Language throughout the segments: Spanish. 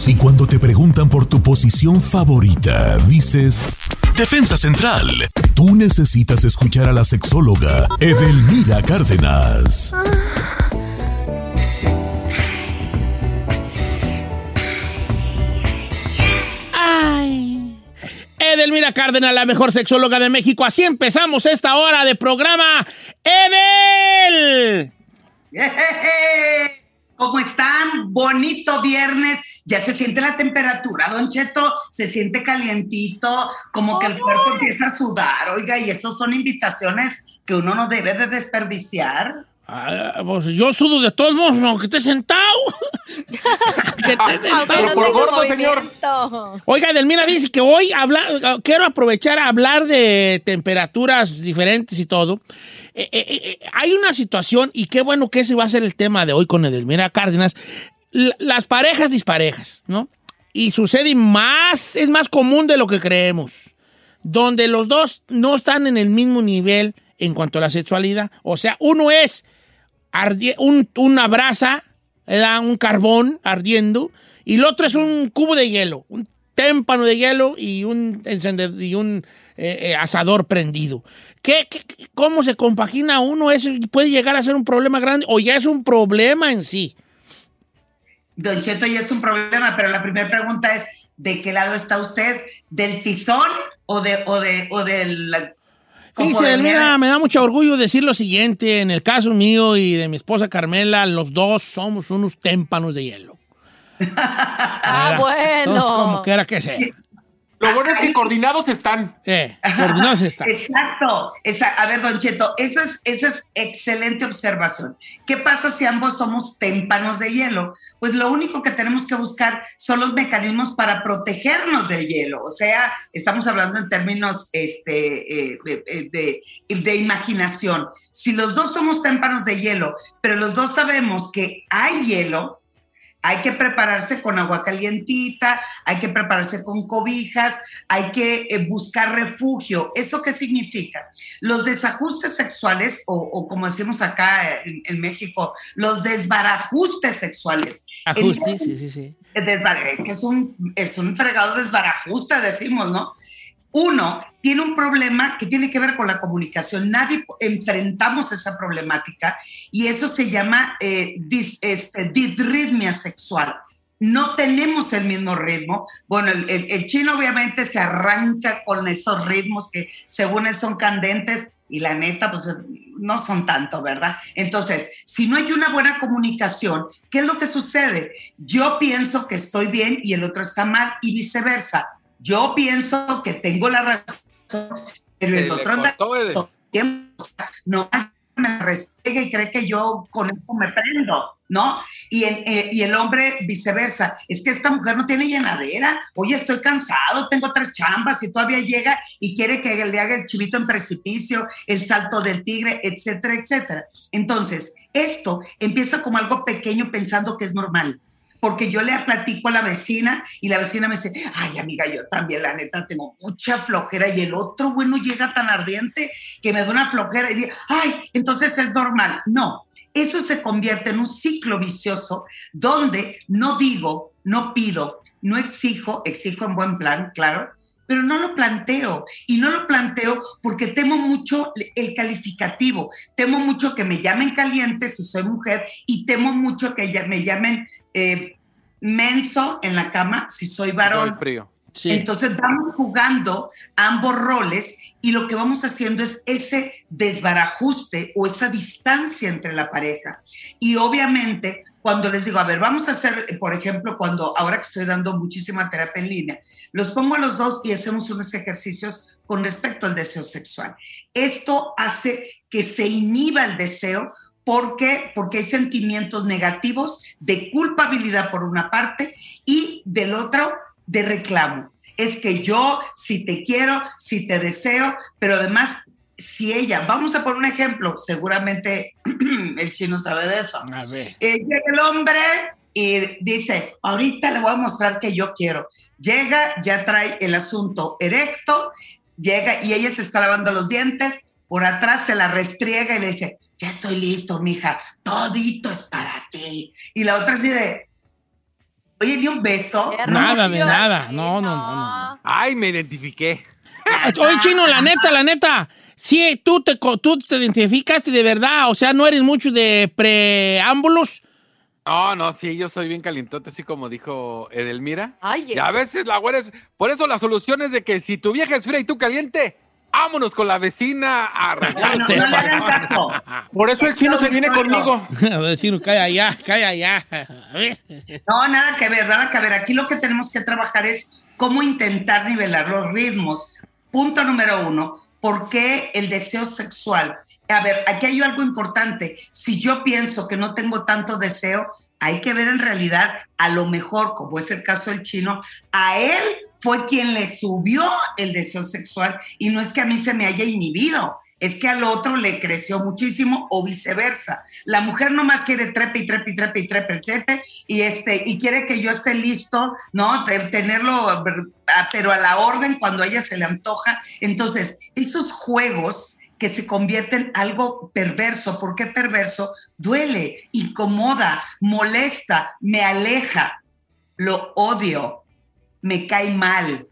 Si cuando te preguntan por tu posición favorita dices Defensa Central, tú necesitas escuchar a la sexóloga Edelmira Cárdenas. Ay. Edelmira Cárdenas, la mejor sexóloga de México. Así empezamos esta hora de programa. ¡Edel! ¿Cómo están? Bonito viernes. Ya se siente la temperatura, Don Cheto. Se siente calientito, como que el cuerpo empieza a sudar. Oiga, y eso son invitaciones que uno no debe de desperdiciar. Ah, pues yo sudo de todos modos, aunque esté sentado. que esté sentado. Pero por gordo, señor. Oiga, Edelmira dice que hoy habla, quiero aprovechar a hablar de temperaturas diferentes y todo. Eh, eh, eh, hay una situación, y qué bueno que ese va a ser el tema de hoy con Edelmira Cárdenas, l- las parejas disparejas, ¿no? Y sucede más, es más común de lo que creemos, donde los dos no están en el mismo nivel en cuanto a la sexualidad. O sea, uno es un, una brasa, ¿verdad? un carbón ardiendo, y el otro es un cubo de hielo, un témpano de hielo y un, encendedor, y un eh, eh, asador prendido. ¿Qué, qué- cómo se compagina uno? ¿Eso puede llegar a ser un problema grande o ya es un problema en sí? Don Cheto, ya es un problema, pero la primera pregunta es, ¿de qué lado está usted? ¿Del tizón o de o de o del Elmira, nieve? me da mucho orgullo decir lo siguiente. En el caso mío y de mi esposa Carmela, los dos somos unos témpanos de hielo. Ah, ¿Verdad? Entonces, como bueno. quiera que sea. Lo bueno es que coordinados están. Eh, coordinados están. Exacto. Esa- a ver, Don Cheto, eso es, eso es excelente observación. ¿Qué pasa si ambos somos témpanos de hielo? Pues lo único que tenemos que buscar son los mecanismos para protegernos del hielo. O sea, estamos hablando en términos este, eh, de, de- de imaginación. Si los dos somos témpanos de hielo, pero los dos sabemos que hay hielo, hay que prepararse con agua calientita, hay que prepararse con cobijas, hay que eh, buscar refugio. ¿Eso qué significa? Los desajustes sexuales, o, o como decimos acá en, en México, los desbarajustes sexuales. Ajuste, El- sí, sí, sí. es que es un, es un fregado desbarajuste, decimos, ¿no? Uno tiene un problema que tiene que ver con la comunicación. Nadie enfrentamos esa problemática y eso se llama eh, este, disritmia sexual. No tenemos el mismo ritmo. Bueno, el- el chino obviamente se arranca con esos ritmos que según él son candentes y la neta, pues no son tanto, ¿verdad? Entonces, si no hay una buena comunicación, ¿qué es lo que sucede? Yo pienso que estoy bien y el otro está mal y viceversa. Yo pienso que tengo la razón, pero el otro anda tiempo. No me restrega y cree que yo con eso me prendo, ¿no? Y, en- eh, y el hombre viceversa. Es que esta mujer no tiene llenadera. Oye, estoy cansado, tengo tres chambas y todavía llega y quiere que le haga el chivito en precipicio, el salto del tigre, etcétera, etcétera. Entonces, esto empieza como algo pequeño pensando que es normal. Porque yo le platico a la vecina y la vecina me dice, ay amiga, yo también la neta tengo mucha flojera y el otro bueno llega tan ardiente que me da una flojera y digo, ay, entonces es normal. No, eso se convierte en un ciclo vicioso donde no digo, no pido, no exijo, exijo en buen plan, claro, pero no lo planteo. Y no lo planteo porque temo mucho el calificativo, temo mucho que me llamen caliente si soy mujer y temo mucho que ya me llamen eh, menso en la cama si soy varón. Soy frío. Sí. Entonces vamos jugando ambos roles y lo que vamos haciendo es ese desbarajuste o esa distancia entre la pareja. Y obviamente cuando les digo, a ver, vamos a hacer, por ejemplo, cuando ahora que estoy dando muchísima terapia en línea, los pongo a los dos y hacemos unos ejercicios con respecto al deseo sexual. Esto hace que se inhiba el deseo ¿Por qué? Porque hay sentimientos negativos de culpabilidad por una parte y del otro de reclamo. Es que yo, si te quiero, si te deseo, pero además, si ella, vamos a poner un ejemplo, seguramente el chino sabe de eso. A ver. Eh, llega el hombre y dice, ahorita le voy a mostrar que yo quiero. Llega, ya trae el asunto erecto, llega y ella se está lavando los dientes, por atrás se la restriega y le dice, ya estoy listo, mija, todito es para ti. Y la otra así de, oye, ni un beso. Nada de nada. No, no, no, no. Ay, me identifiqué. Oye, chino, la neta, la neta. Sí, tú te, co- tú te identificaste de verdad. O sea, no eres mucho de preámbulos. No, no, sí, yo soy bien calientote, así como dijo Edelmira. Ay, Y a veces la güera es... Por eso la solución es de que si tu vieja es fría y tú caliente, vámonos con la vecina a No, arreglar. no, no le hagan caso. Por eso el chino se viene conmigo. A ver, chino, calla allá, calla allá. A ver. No, nada que ver, nada que ver. Aquí lo que tenemos que trabajar es cómo intentar nivelar los ritmos. Punto número uno, ¿por qué el deseo sexual? A ver, aquí hay algo importante. Si yo pienso que no tengo tanto deseo, hay que ver en realidad, a lo mejor, como es el caso del chino, a él fue quien le subió el deseo sexual y no es que a mí se me haya inhibido. Es que al otro le creció muchísimo o viceversa. La mujer nomás quiere trepe y trepe y trepe y trepe y trepe y, este, y quiere que yo esté listo, ¿no? Tenerlo, ah, pero a la orden cuando a ella se le antoja. Entonces, esos juegos que se convierten en algo perverso. ¿Por qué perverso? Duele, incomoda, molesta, me aleja, lo odio, me cae mal,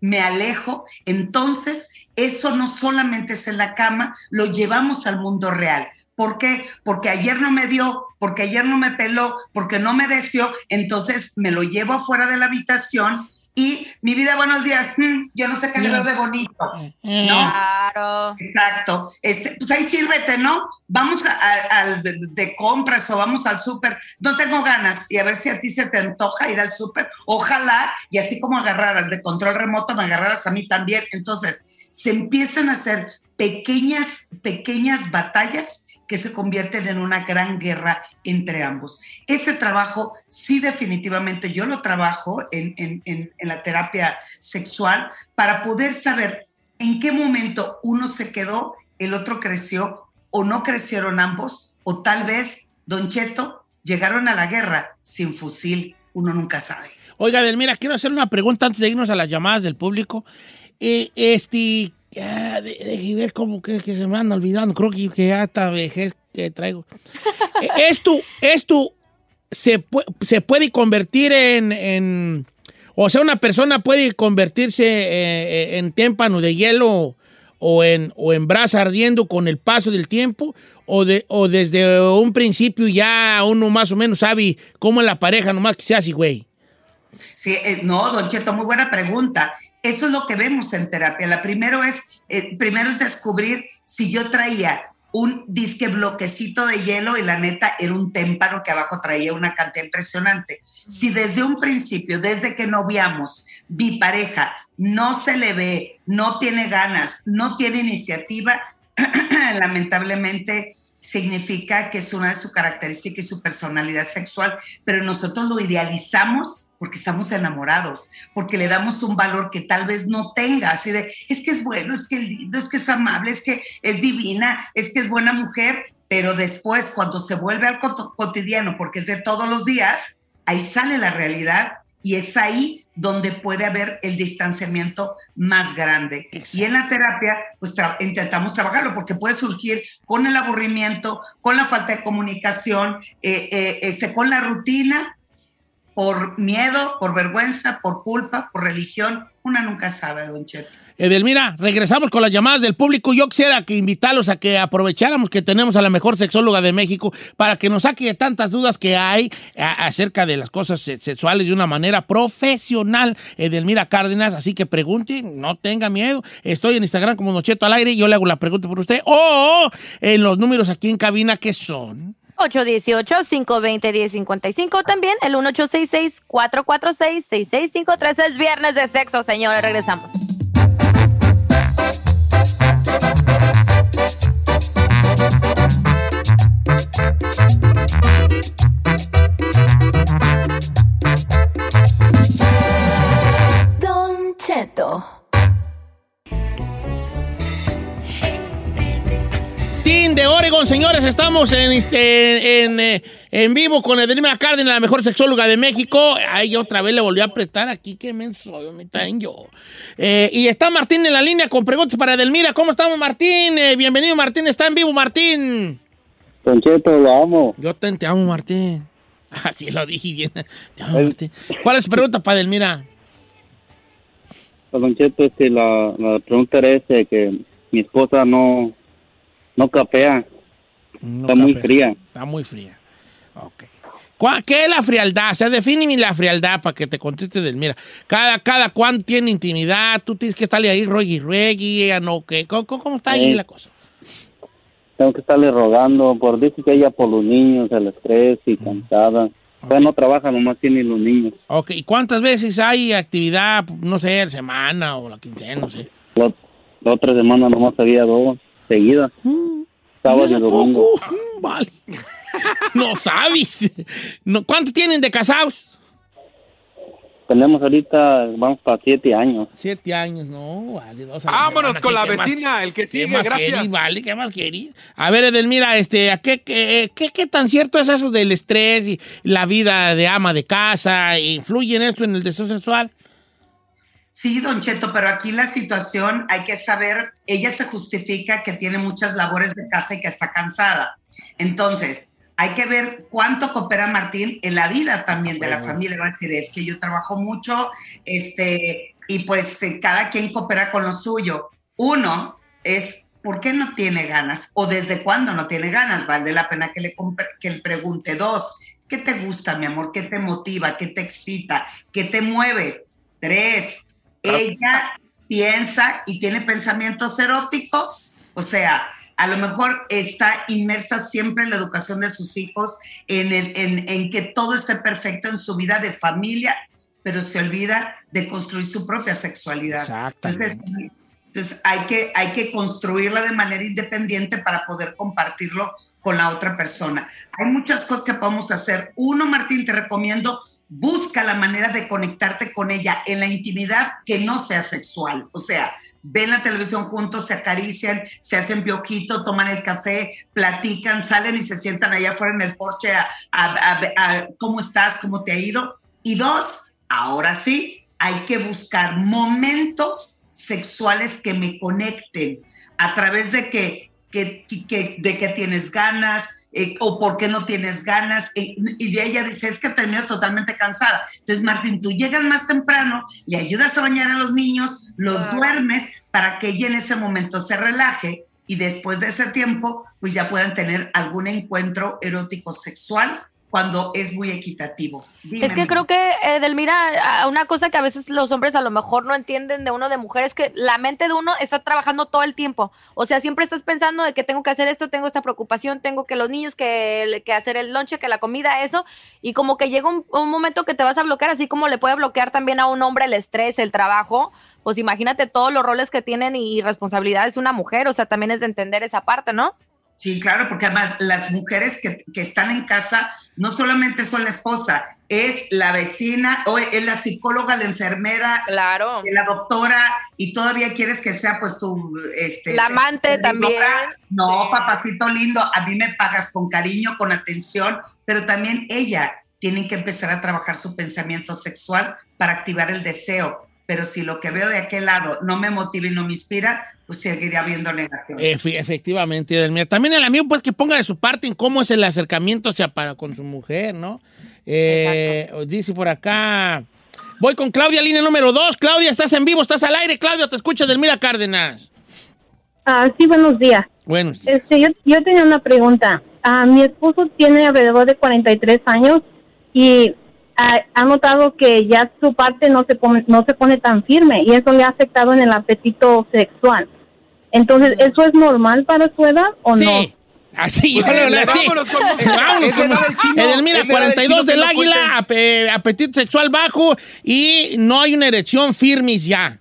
me alejo. Entonces, eso no solamente es en la cama, lo llevamos al mundo real. ¿Por qué? Porque ayer no me dio, porque ayer no me peló, porque no me deseó, entonces me lo llevo afuera de la habitación y mi vida, buenos días, mm, yo no sé qué le veo de bonito. No. Claro. Exacto. Este, pues ahí sírvete, ¿no? Vamos a- a- al de, de compras o vamos al súper. No tengo ganas y a ver si a ti se te antoja ir al súper. Ojalá, y así como agarrar al de control remoto, me agarraras a mí también. Entonces, se empiezan a hacer pequeñas, pequeñas batallas que se convierten en una gran guerra entre ambos. Este trabajo, sí, definitivamente, yo lo trabajo en, en- en- la terapia sexual para poder saber en qué momento uno se quedó, el otro creció, o no crecieron ambos, o tal vez, Don Cheto, llegaron a la guerra sin fusil, uno nunca sabe. Oiga, Delmira, quiero hacer una pregunta antes de irnos a las llamadas del público. Eh, este, ah, de- deje ver cómo que, que se me anda olvidando. Creo que, que ya esta vejez que traigo. Eh, esto, esto se, pu- se puede convertir en, en- O sea, una persona puede convertirse eh, en témpano de hielo o en, o en brasa ardiendo con el paso del tiempo. O, de, o desde un principio ya uno más o menos sabe cómo es la pareja, nomás que sea así, güey. Sí, eh, no, Don Cheto, muy buena pregunta. Eso es lo que vemos en terapia. La primero es, eh, primero es descubrir si yo traía un disque bloquecito de hielo y la neta era un témpano que abajo traía una cantidad impresionante. Si desde un principio, desde que noviamos, mi pareja no se le ve, no tiene ganas, no tiene iniciativa, lamentablemente significa que es una de sus características y su personalidad sexual, pero nosotros lo idealizamos porque estamos enamorados, porque le damos un valor que tal vez no tenga, así de, es que es bueno, es que es lindo, es que es amable, es que es divina, es que es buena mujer, pero después cuando se vuelve al cot- cotidiano, porque es de todos los días, ahí sale la realidad y es ahí donde puede haber el distanciamiento más grande. Y en la terapia, pues tra- intentamos trabajarlo, porque puede surgir con el aburrimiento, con la falta de comunicación, eh, eh, este, con la rutina, por miedo, por vergüenza, por culpa, por religión. Una nunca sabe, don Cheto. Edelmira, regresamos con las llamadas del público. Yo quisiera que invitarlos a que aprovecháramos que tenemos a la mejor sexóloga de México para que nos saque de tantas dudas que hay acerca de las cosas se- sexuales de una manera profesional. Edelmira Cárdenas, así que pregunte, no tenga miedo. Estoy en Instagram como Nocheto al aire, yo le hago la pregunta por usted. O en los números aquí en cabina que son. 818-520-1055. También el 1866-446-6653. Es viernes de sexo, señores. Regresamos. Don Cheto. De Oregon, señores, estamos en, este, en, eh, en vivo con Edelmira Cárdenas, la mejor sexóloga de México. Ay, otra vez le volvió a apretar aquí, qué menso, me traen yo. Eh, y está Martín en la línea con preguntas para Edelmira. ¿Cómo estamos, Martín? Eh, bienvenido, Martín, está en vivo, Martín. Don Cheto, lo amo. Yo te, te amo, Martín. Así lo dije bien. Te amo, Martín. ¿Cuál es tu pregunta para Edelmira? Don Cheto, este, la, la pregunta era este, que mi esposa no, no capea, No está muy fría. Está muy fría. Ok. ¿Cuá- ¿Qué es la frialdad? O sea, defíneme la frialdad para que te conteste del mira. Cada, cada cuán tiene intimidad, tú tienes que estarle ahí ruegui ruegui, no, ¿qué? ¿Cómo, cómo- está ahí Sí. la cosa? Tengo que estarle rogando, por dice que ella por los niños, el estrés y cansada. Pues no trabaja, nomás tiene los niños. Ok, ¿y cuántas veces hay actividad, no sé, semana o la quincena, no sé? La, la otra semana nomás había dos seguidas, ¿Y sábado y domingo. Mm, Vale. no sabes. No, ¿Cuánto tienen de casados? Tenemos ahorita, vamos para siete años. Siete años, no, vale. dos a Vámonos con ¿qué- la más- vecina, el que ¿Qué sigue, más gracias. querís, vale? ¿Qué más querís? A ver, Edelmira, este, ¿a qué, qué, qué- qué tan cierto es eso del estrés y la vida de ama de casa? ¿Influye en esto en el deseo sexual? Sí, don Cheto, pero aquí la situación hay que saber, ella se justifica que tiene muchas labores de casa y que está cansada. Entonces, hay que ver cuánto coopera Martín en la vida también de la familia. Va a decir, es que yo trabajo mucho, este, y pues eh, cada quien coopera con lo suyo. Uno es, ¿por qué no tiene ganas? O desde cuándo no tiene ganas. Vale la pena que le, que le pregunte. Dos, ¿qué te gusta, mi amor? ¿Qué te motiva? ¿Qué te excita? ¿Qué te mueve? Tres, ella piensa y tiene pensamientos eróticos, o sea, a lo mejor está inmersa siempre en la educación de sus hijos, en, el- en, en que todo esté perfecto en su vida de familia, pero se olvida de construir su propia sexualidad. Exactamente. Entonces, entonces hay, que, hay que construirla de manera independiente para poder compartirlo con la otra persona. Hay muchas cosas que podemos hacer. Uno, Martín, te recomiendo, busca la manera de conectarte con ella en la intimidad que no sea sexual. O sea, ven la televisión juntos, se acarician, se hacen piojito, toman el café, platican, salen y se sientan allá afuera en el porche a, a- cómo estás, cómo te ha ido. Y dos, ahora sí, hay que buscar momentos sexuales que me conecten a través de que, que- de que tienes ganas eh, o por qué no tienes ganas. eh, y ya ella dice, es que termino totalmente cansada. Entonces, Martín, tú llegas más temprano, le ayudas a bañar a los niños, los duermes para que ella en ese momento se relaje y después de ese tiempo, pues ya puedan tener algún encuentro erótico sexual cuando es muy equitativo. Dime, Es que creo que, eh, Delmira, a- una cosa que a veces los hombres a lo mejor no entienden de uno de mujer es que la mente de uno está trabajando todo el tiempo. O sea, siempre estás pensando de que tengo que hacer esto, tengo esta preocupación, tengo que los niños, que, que hacer el lonche, que la comida, eso. Y como que llega un, un momento que te vas a bloquear, así como le puede bloquear también a un hombre el estrés, el trabajo. Pues imagínate todos los roles que tienen y responsabilidades una mujer. O sea, también es de entender esa parte, ¿no? Sí, claro, porque además las mujeres que, que están en casa no solamente son la esposa, es la vecina, o es la psicóloga, la enfermera, Claro. la doctora, y todavía quieres que sea pues tu... Este, La amante también. No, Sí. papacito lindo, a mí me pagas con cariño, con atención, pero también ella tiene que empezar a trabajar su pensamiento sexual para activar el deseo. Pero si lo que veo de aquel lado no me motiva y no me inspira, pues seguiría habiendo negación. Efe- efectivamente, Edelmira. También el amigo, pues, que ponga de su parte en cómo es el acercamiento hacia para con su mujer, ¿no? Eh, dice por acá. Voy con Claudia, línea número dos. Claudia, estás en vivo, estás al aire. Claudia, te escucha Delmira Cárdenas. Ah, sí, buenos días. Bueno, Este, yo, yo tenía una pregunta. Ah, mi esposo tiene alrededor de 43 años y ha notado que ya su parte no se pone, no se pone tan firme y eso le ha afectado en el apetito sexual. Entonces, ¿eso es normal para su edad o sí. no? Así, yo Pues, le- le- vámonos sí. con- Eh, Vámonos es con de edad del chino, Edelmira, es de edad del 42 chino, del no águila, ape- apetito sexual bajo y no hay una erección firmis ya.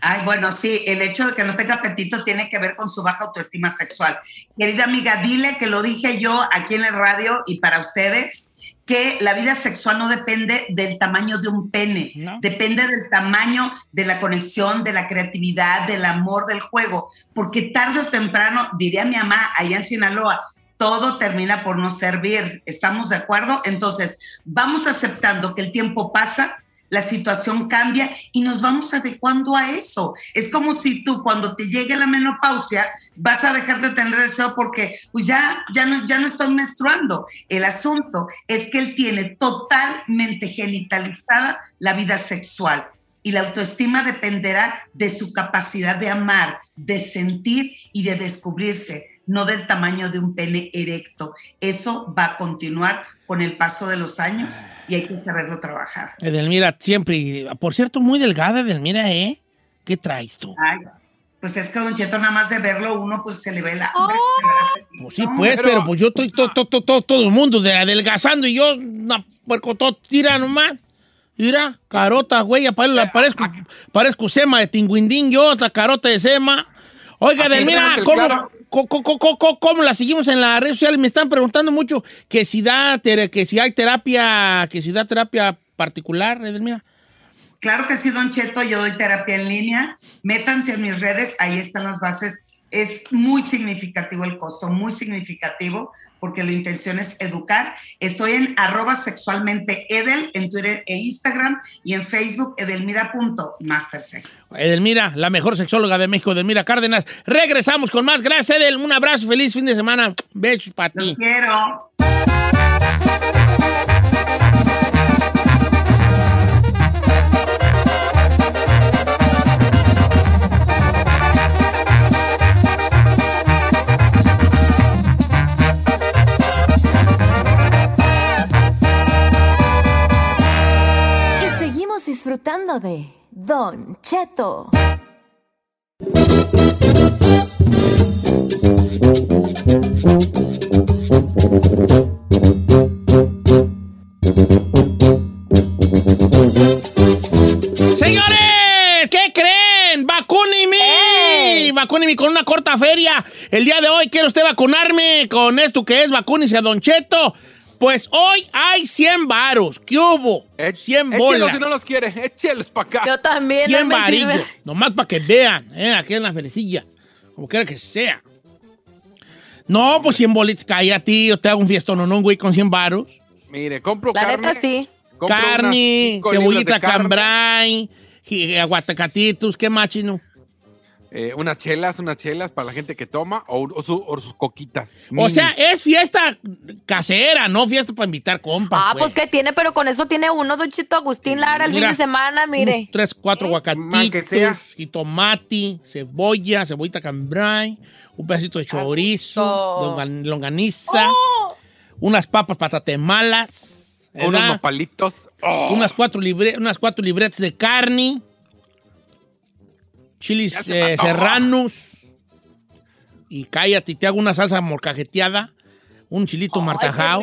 Ay, bueno, sí, el hecho de que no tenga apetito tiene que ver con su baja autoestima sexual. Querida amiga, dile que lo dije yo aquí en el radio y para ustedes, que la vida sexual no depende del tamaño de un pene, No. depende del tamaño de la conexión, de la creatividad, del amor, del juego, porque tarde o temprano, diría mi mamá allá en Sinaloa, todo termina por no servir. ¿Estamos de acuerdo? Entonces, vamos aceptando que el tiempo pasa, la situación cambia y nos vamos adecuando a eso. Es como si tú cuando te llegue la menopausia vas a dejar de tener deseo porque pues ya, ya, no, ya no estoy menstruando. El asunto es que él tiene totalmente genitalizada la vida sexual y la autoestima dependerá de su capacidad de amar, de sentir y de descubrirse no del tamaño de un pene erecto. Eso va a continuar con el paso de los años y hay que saberlo trabajar. Edelmira, siempre. Por cierto, muy delgada, Edelmira, ¿eh? ¿Qué traes tú? Ay, pues es que Don Cheto, nada más de verlo uno, pues se le ve la hambre. Pues sí, pues, pero, pues yo estoy todo, todo, todo, todo el mundo de adelgazando y yo, una puerco todo, tira nomás. Mira, carota, güey, pare- parezco, parezco sema de tinguindín, yo, otra carota de sema. Oiga, Edelmira, ¿cómo, claro. Cómo la seguimos en las redes sociales? Me están preguntando mucho que si da, que si hay terapia, que si da terapia particular, Edelmira. Claro que sí, Don Cheto, yo doy terapia en línea. Métanse en mis redes, ahí están las bases. Es muy significativo el costo, muy significativo, porque la intención es educar. Estoy en arroba sexualmente edel en Twitter e Instagram y en Facebook edelmira.mastersex. Edelmira, la mejor sexóloga de México, Edelmira Cárdenas. Regresamos con más. Gracias, Edel. Un abrazo, feliz fin de semana. Besos para ti. Los quiero. Disfrutando de Don Cheto. Señores, ¿qué creen? ¡Vacúnime! Vacúnime con una corta feria. El día de hoy quiere usted vacunarme con esto que es vacúnese a Don Cheto. Pues hoy hay 100 varos. ¿Qué hubo? 100 Échelos bolas. si no los quiere, échelos para acá. Yo también. 100 no varillos. Nomás para que vean, ¿eh? Aquí en la ferecilla. Como quiera que sea. No, pues 100 bolitas, cállate, tío. Te hago un fiestón, no, no, güey, con 100 varos. Mire, compro La carne. neta sí. compro Carne, cebollita cambray, aguacatitos, ¿qué más, chino? Eh, unas chelas, unas chelas para la gente que toma o, o su- o sus coquitas. O Mini. sea, es fiesta casera, no fiesta para invitar compas. Ah, pues que tiene, pero con eso tiene uno, Don Chito Agustín Lara, el Mira, fin de semana, mire. Unos tres, cuatro que aguacatitos, sea. y tomate, cebolla, cebollita cambray, un pedacito de chorizo, longan- longaniza, unas papas patatemalas, unos nopalitos. Oh, unas, cuatro libre- unas cuatro libretas de carne, me eh, serranos, y cállate, te hago una salsa morcajeteada, un chilito Ay, martajao.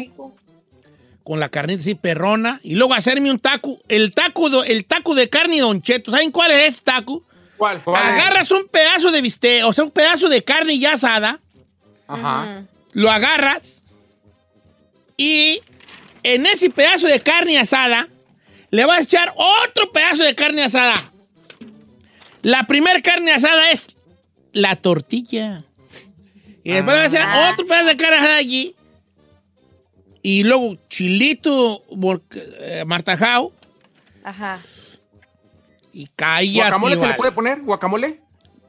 con la carnita así perrona y luego hacerme un taco, el taco, do- el taco de carne Don Cheto. ¿Saben cuál es ese taco? ¿Cuál? ¿Cuál? Agarras un pedazo de bistec, o sea, un pedazo de carne ya asada, Ajá. lo agarras y en ese pedazo de carne asada le vas a echar otro pedazo de carne asada. La primera carne asada es la tortilla. Y después vas a echar Ah. otro pedazo de carne asada allí. Y luego chilito eh, martajao Ajá. y cállate. ¿Guacamole se le puede poner? ¿Guacamole?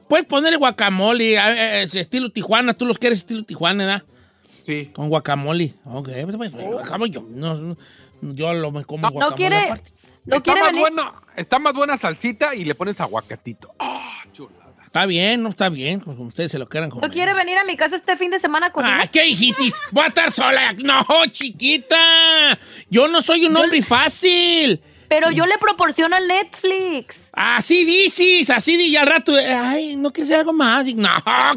Puedes ponerle guacamole, eh, eh, estilo Tijuana, tú los quieres estilo Tijuana, ¿verdad? Sí. Con guacamole. Ok, pues, pues, guacamole, yo, no, yo lo me como No guacamole quiere- aparte. ¿No está, quiere más bueno, está más buena salsita y le pones aguacatito. Ah, chulada. Está bien, no está bien, como ustedes se lo quieran comer. ¿No quiere venir a mi casa este fin de semana a cocinar? Ah, ¿qué hijitis? Voy a estar sola. No, chiquita. Yo no soy un hombre fácil. Pero yo le proporciono el Netflix. Así dices, así di y al rato, ay, no quieres hacer algo más. Y, No,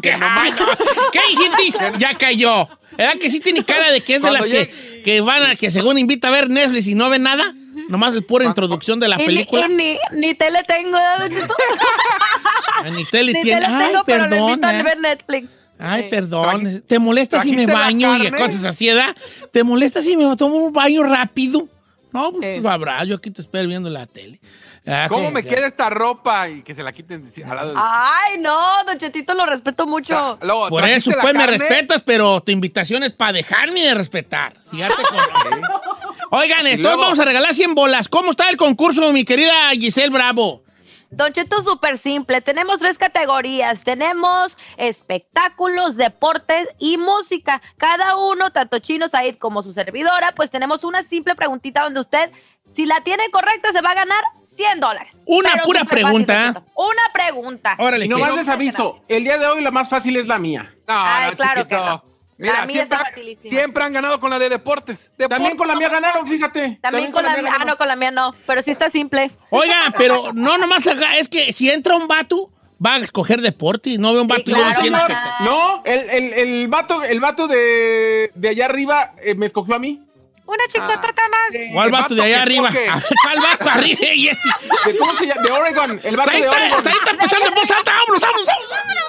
que ay, no. ¿Qué hijitis? Ya cayó. ¿Verdad que sí tiene cara de que es de Cuando las que, que van a, que según invita a ver Netflix y no ve nada? Nomás el pura introducción de la Y ni- película. y Ni, ni tele tengo, ¿verdad, Don Cheto? Ah, Ni tele Ni tiene. tele Ay, tengo, pero le perdón. invito a eh. ver Netflix. Ay, perdón. ¿Te molesta si me ¿Trajiste la baño y cosas así, ¿verdad? ¿Te molesta si me tomo un baño rápido? No, pues, Sí. pues, habrá. Yo aquí te espero viendo la tele. Ah, ¿Cómo me que- queda esta ropa? Y que se la quiten al lado del... Ay, no, Don Chetito lo respeto mucho. Luego, Por ¿trajiste eso, pues, me respetas, pero tu invitación es para dejarme de respetar. Fíjate con- Oigan, entonces vamos a regalar 100 bolas. ¿Cómo está el concurso, mi querida Giselle Bravo? Don Cheto, súper simple. Tenemos tres categorías. Tenemos espectáculos, deportes y música. Cada uno, tanto Chino Said como su servidora, pues tenemos una simple preguntita donde usted, si la tiene correcta, se va a ganar 100 dólares. Una Pero pura fácil, pregunta. Don Cheto. Una pregunta. Órale, Y nomás que- les aviso, el día de hoy la más fácil es la mía. No, Ay, no, claro chiquito. que no. Mira, mía siempre, está facilísima. siempre han ganado con la de deportes. También con la mía ganaron, fíjate. También con la mía. Ah, no, con la mía no. Pero sí está simple. Oigan, pero no nomás es que si entra un vato, va a escoger deporte. No veo un vato luego claro, diciendo no, que- no. No, el, el, el vato, el vato de, de allá arriba eh, me escogió a mí. Una chicotota más. ¿Cuál vato de allá arriba? ¿Cuál vato arriba? Y este. ¿De cómo se llama? De Oregon. El vato Ahí de Oregon. ahí está empezando en voz alta. ¡Vámonos, vámonos, vámonos!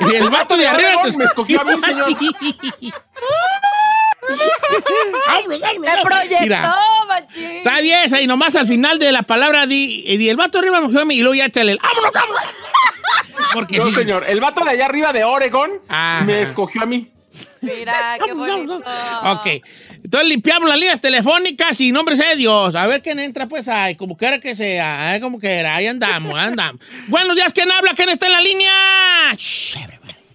Y el vato de arriba me escogió a mí, señor. vámonos, vámonos. Me proyectó, Mira, machín. está bien, ahí nomás al final de la palabra di, di el vato de arriba me cogió a mí y luego ya échale el ¡vámonos, vámonos! Porque No, sí. señor. El vato de allá arriba de Oregon Ajá. me escogió a mí. Mira, qué bonito. Ok. Entonces limpiamos las líneas telefónicas y nombre sea de Dios. A ver quién entra, pues, ay, como quiera que sea, ay, como quiera. Ahí andamos, ahí andamos. Buenos días, ¿quién habla? ¿Quién está en la línea? Shh.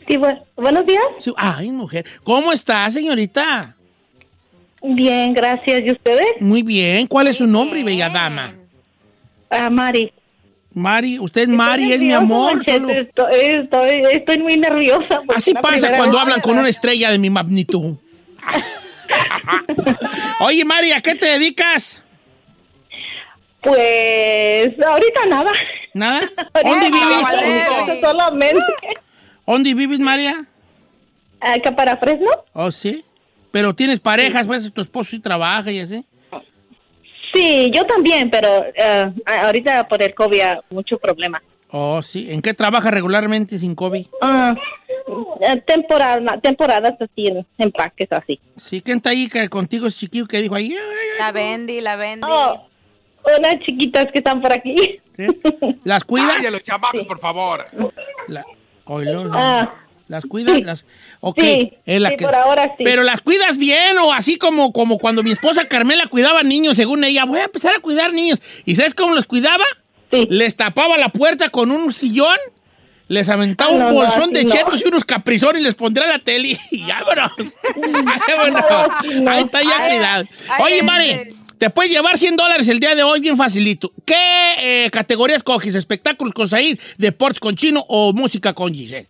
Sí, bu- buenos días. Sí, Ay, mujer. ¿Cómo está, señorita? Bien, gracias. ¿Y ustedes? Muy bien. ¿Cuál es su nombre, bella dama? Ah, Mari. Mari, usted es Mari, es mi amor. Solo- Estoy, estoy, estoy muy nerviosa. Así pasa cuando hablan con una estrella de mi magnitud. Oye, Mari, ¿a qué te dedicas? Pues ahorita nada. ¿Nada? ¿Dónde vives? Solamente. ¿Dónde vives, María? Acá para Fresno. Oh, sí. Pero tienes parejas, pues tu esposo sí trabaja y así. Sí, yo también, pero eh, ahorita por el COVID hay mucho problema. Oh, sí. ¿En qué trabaja regularmente sin COVID? Ah, eh, temporada, temporadas así, en empaques así. Sí, ¿quién está ahí que contigo es chiquillo que dijo ahí? Ay, ay, La Bendy, la Bendy. Oh, unas chiquitas que están por aquí. ¿Las cuidas? Ay, a los chamacos, por favor. La- Ah, ¿Las cuidas? Las... Ok, Sí, es la sí, que... por ahora sí. Pero las cuidas bien o así como, como cuando mi esposa Carmela cuidaba niños, según ella, voy a empezar a cuidar niños. ¿Y sabes cómo los cuidaba? Sí. Les tapaba la puerta con un sillón, les aventaba Ah, un bolsón de no. chetos y unos caprizones y les pondría la tele y no. Ahí está ya cuidado. Oye, ay, Mari, te puedes llevar 100 dólares el día de hoy bien facilito. ¿Qué eh, categoría escoges? ¿Espectáculos con Said, deportes con Chino o música con Giselle?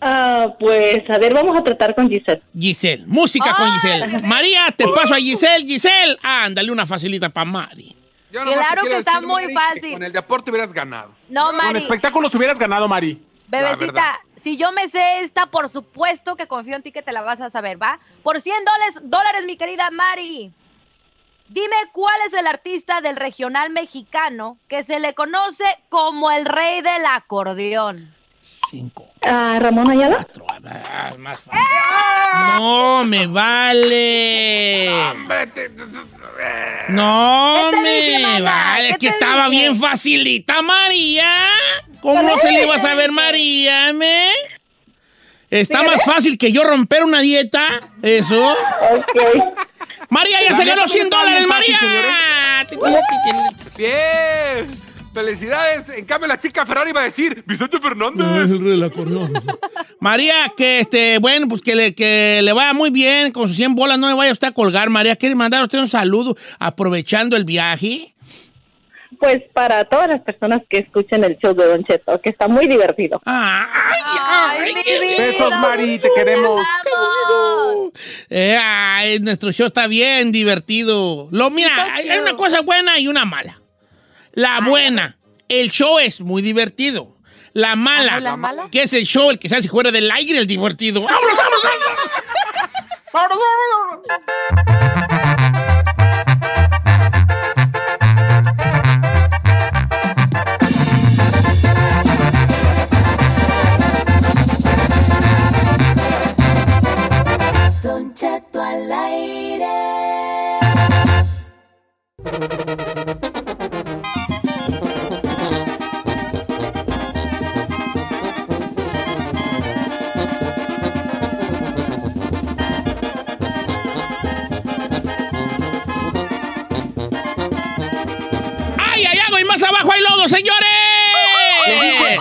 Ah, pues a ver, vamos a tratar con Giselle. Giselle, música con Giselle. María, te paso a Giselle. Giselle, ándale una facilita para Mari. Yo Claro que está muy Mari, fácil. Con el deporte hubieras ganado. No, Con Mari. espectáculos hubieras ganado, Mari. Bebecita, si yo me sé esta, por supuesto que confío en ti que te la vas a saber, ¿va? Por 100 dólares, dólares mi querida Mari. Dime cuál es el artista del regional mexicano que se le conoce como el rey del acordeón. Cinco, Ah, Ramón Ayala. cuatro, ah, más fácil. No me vale. No ¿Qué te dije, me vale. Es ¿Qué que estaba dije? bien facilita, María. ¿Cómo no se le iba a saber, María? me? Está más fácil que yo romper una dieta. Eso. Ok. María ya se ganó sí 100 está dólares, María. Bien. Felicidades. En cambio, la chica Ferrari va a decir, Vicente Fernández. María, que este, bueno, pues que le, que le vaya muy bien con sus 100 bolas, no me vaya usted a colgar. María, ¿quiere mandar a usted un saludo aprovechando el viaje? Pues para todas las personas que escuchen el show de Don Cheto, que está muy divertido. Ay, mi vida. Besos, Mari, te queremos. Eh, ay, nuestro show está bien divertido. Lo mira, hay, hay una cosa buena y una mala. La buena, el show es muy divertido. La mala, ¿la mala? que es el show el que se hace fuera del aire, el divertido. ¡Vámonos, vámonos, vámonos!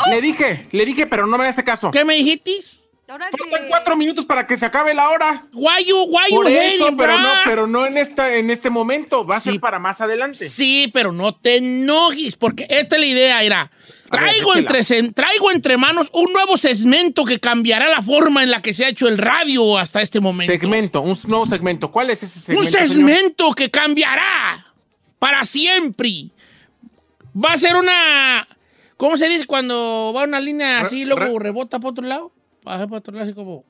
Le dije, le dije, pero no me hace caso. ¿Qué me dijiste? Faltan que- cuatro minutos para que se acabe la hora. Why you, why you Por eso, hating, pero bro? no, pero no en esta, en este momento. Va a Sí. ser para más adelante. Sí, pero no te enojes, porque esta es la idea, era. Traigo entre, traigo entre manos un nuevo segmento que cambiará la forma en la que se ha hecho el radio hasta este momento. Segmento, un nuevo segmento. ¿Cuál es ese segmento? un señor? segmento que cambiará para siempre. Va a ser una. ¿Cómo se dice cuando va una línea así y luego re- rebota para otro lado? Baja para otro lado, así como.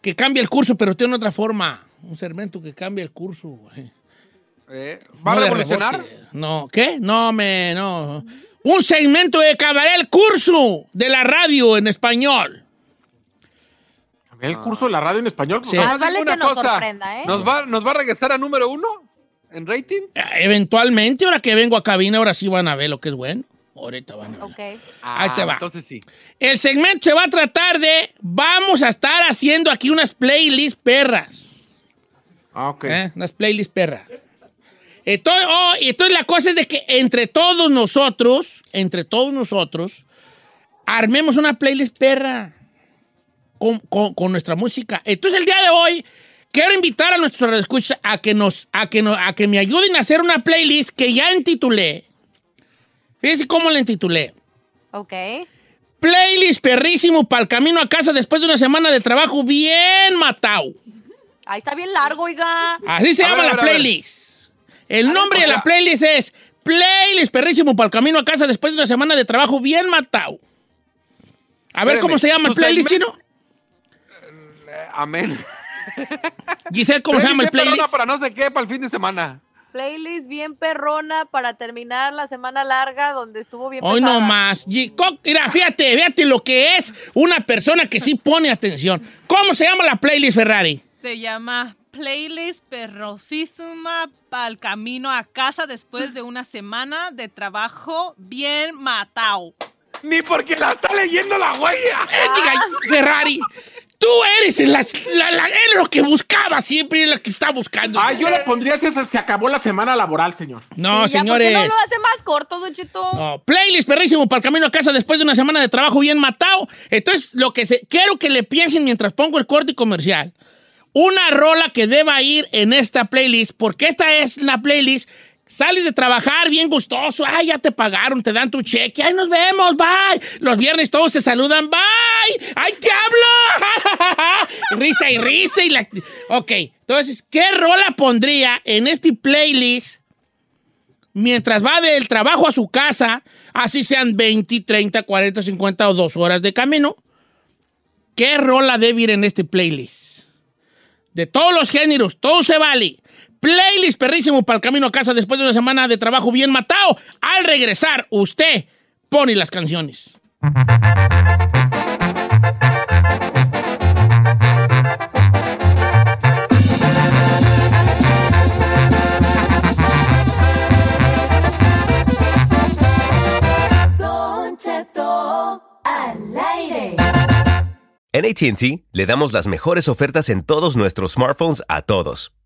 Que cambia el curso, pero tiene otra forma. Un segmento que cambia el curso. Eh, ¿Va a No de revolucionar? No, ¿qué? No, me, no. Un segmento que cambiará el curso de la radio en español. El curso de la radio en español. Sí. pues, vale Una que nos cosa, sorprenda, ¿eh? ¿Nos va, ¿Nos va a regresar a número uno en rating? Eh, Eventualmente, ahora que vengo a cabina, ahora sí van a ver lo que es bueno. Ahorita van a ver. Ok. Ahí te va. Ah, Entonces sí. El segmento se va a tratar de. Vamos a estar haciendo aquí unas playlists perras. Ah, ok. ¿eh? Unas playlists perras. Entonces, oh, y entonces la cosa es de que entre todos nosotros, entre todos nosotros, armemos una playlist perra con, con- con nuestra música. Entonces el día de hoy quiero invitar a nuestros escuchas a que nos, a que nos, a que me ayuden a hacer una playlist que ya intitulé. Fíjense cómo la intitulé. Ok. Playlist perrísimo para el camino a casa después de una semana de trabajo bien matado. Ahí está bien largo, oiga. Así se A llama ver, la playlist. El nombre de la playlist es Playlist perrísimo para el camino a casa después de una semana de trabajo bien matado. A ver Espéreme, cómo se llama el playlist, chino. Eh, amén. Giselle, ¿cómo se llama el playlist? para no sé qué, para el fin de semana. Playlist bien perrona para terminar la semana larga donde estuvo bien Hoy pesada. no más. Mira, fíjate, fíjate lo que es una persona que sí pone atención. ¿Cómo se llama la playlist, Ferrari? Se llama Playlist Perrosísima para el camino a casa después de una semana de trabajo bien matado. Ni porque la está leyendo la huella. Diga, Ferrari, tú eres la, la- la- eres lo que buscaba siempre, la que está buscando. Ah, yo le pondría si se, se acabó la semana laboral, señor. No, Sí, ya, ¿por señores. no lo hace más corto, Don Cheto? No, playlist perrísimo para el camino a casa después de una semana de trabajo bien matado. Entonces, lo que se, quiero que le piensen mientras pongo el corte comercial. Una rola que deba ir en esta playlist, porque esta es la playlist. Sales de trabajar bien gustoso, ay, ya te pagaron, te dan tu cheque, ay, nos vemos, bye. Los viernes todos se saludan, bye, ay, te hablo. risa y risa y la... Ok, entonces, ¿qué rola pondría en este playlist mientras va del trabajo a su casa, así sean 20, 30, 40, 50 o dos horas de camino, ¿qué rola debe ir en este playlist? De todos los géneros, todo se vale. Playlist perrísimo para el camino a casa después de una semana de trabajo bien matado. Al regresar, usted pone las canciones. Don Cheto al aire. En ATT le damos las mejores ofertas en todos nuestros smartphones a todos.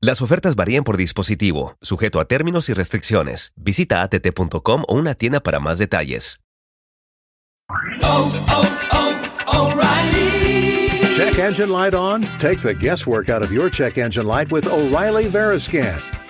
Las ofertas varían por dispositivo, sujeto a términos y restricciones. Visita att.com o una tienda para más detalles. Check engine light on? Take the guesswork out of your check engine light with O'Reilly Veriscan.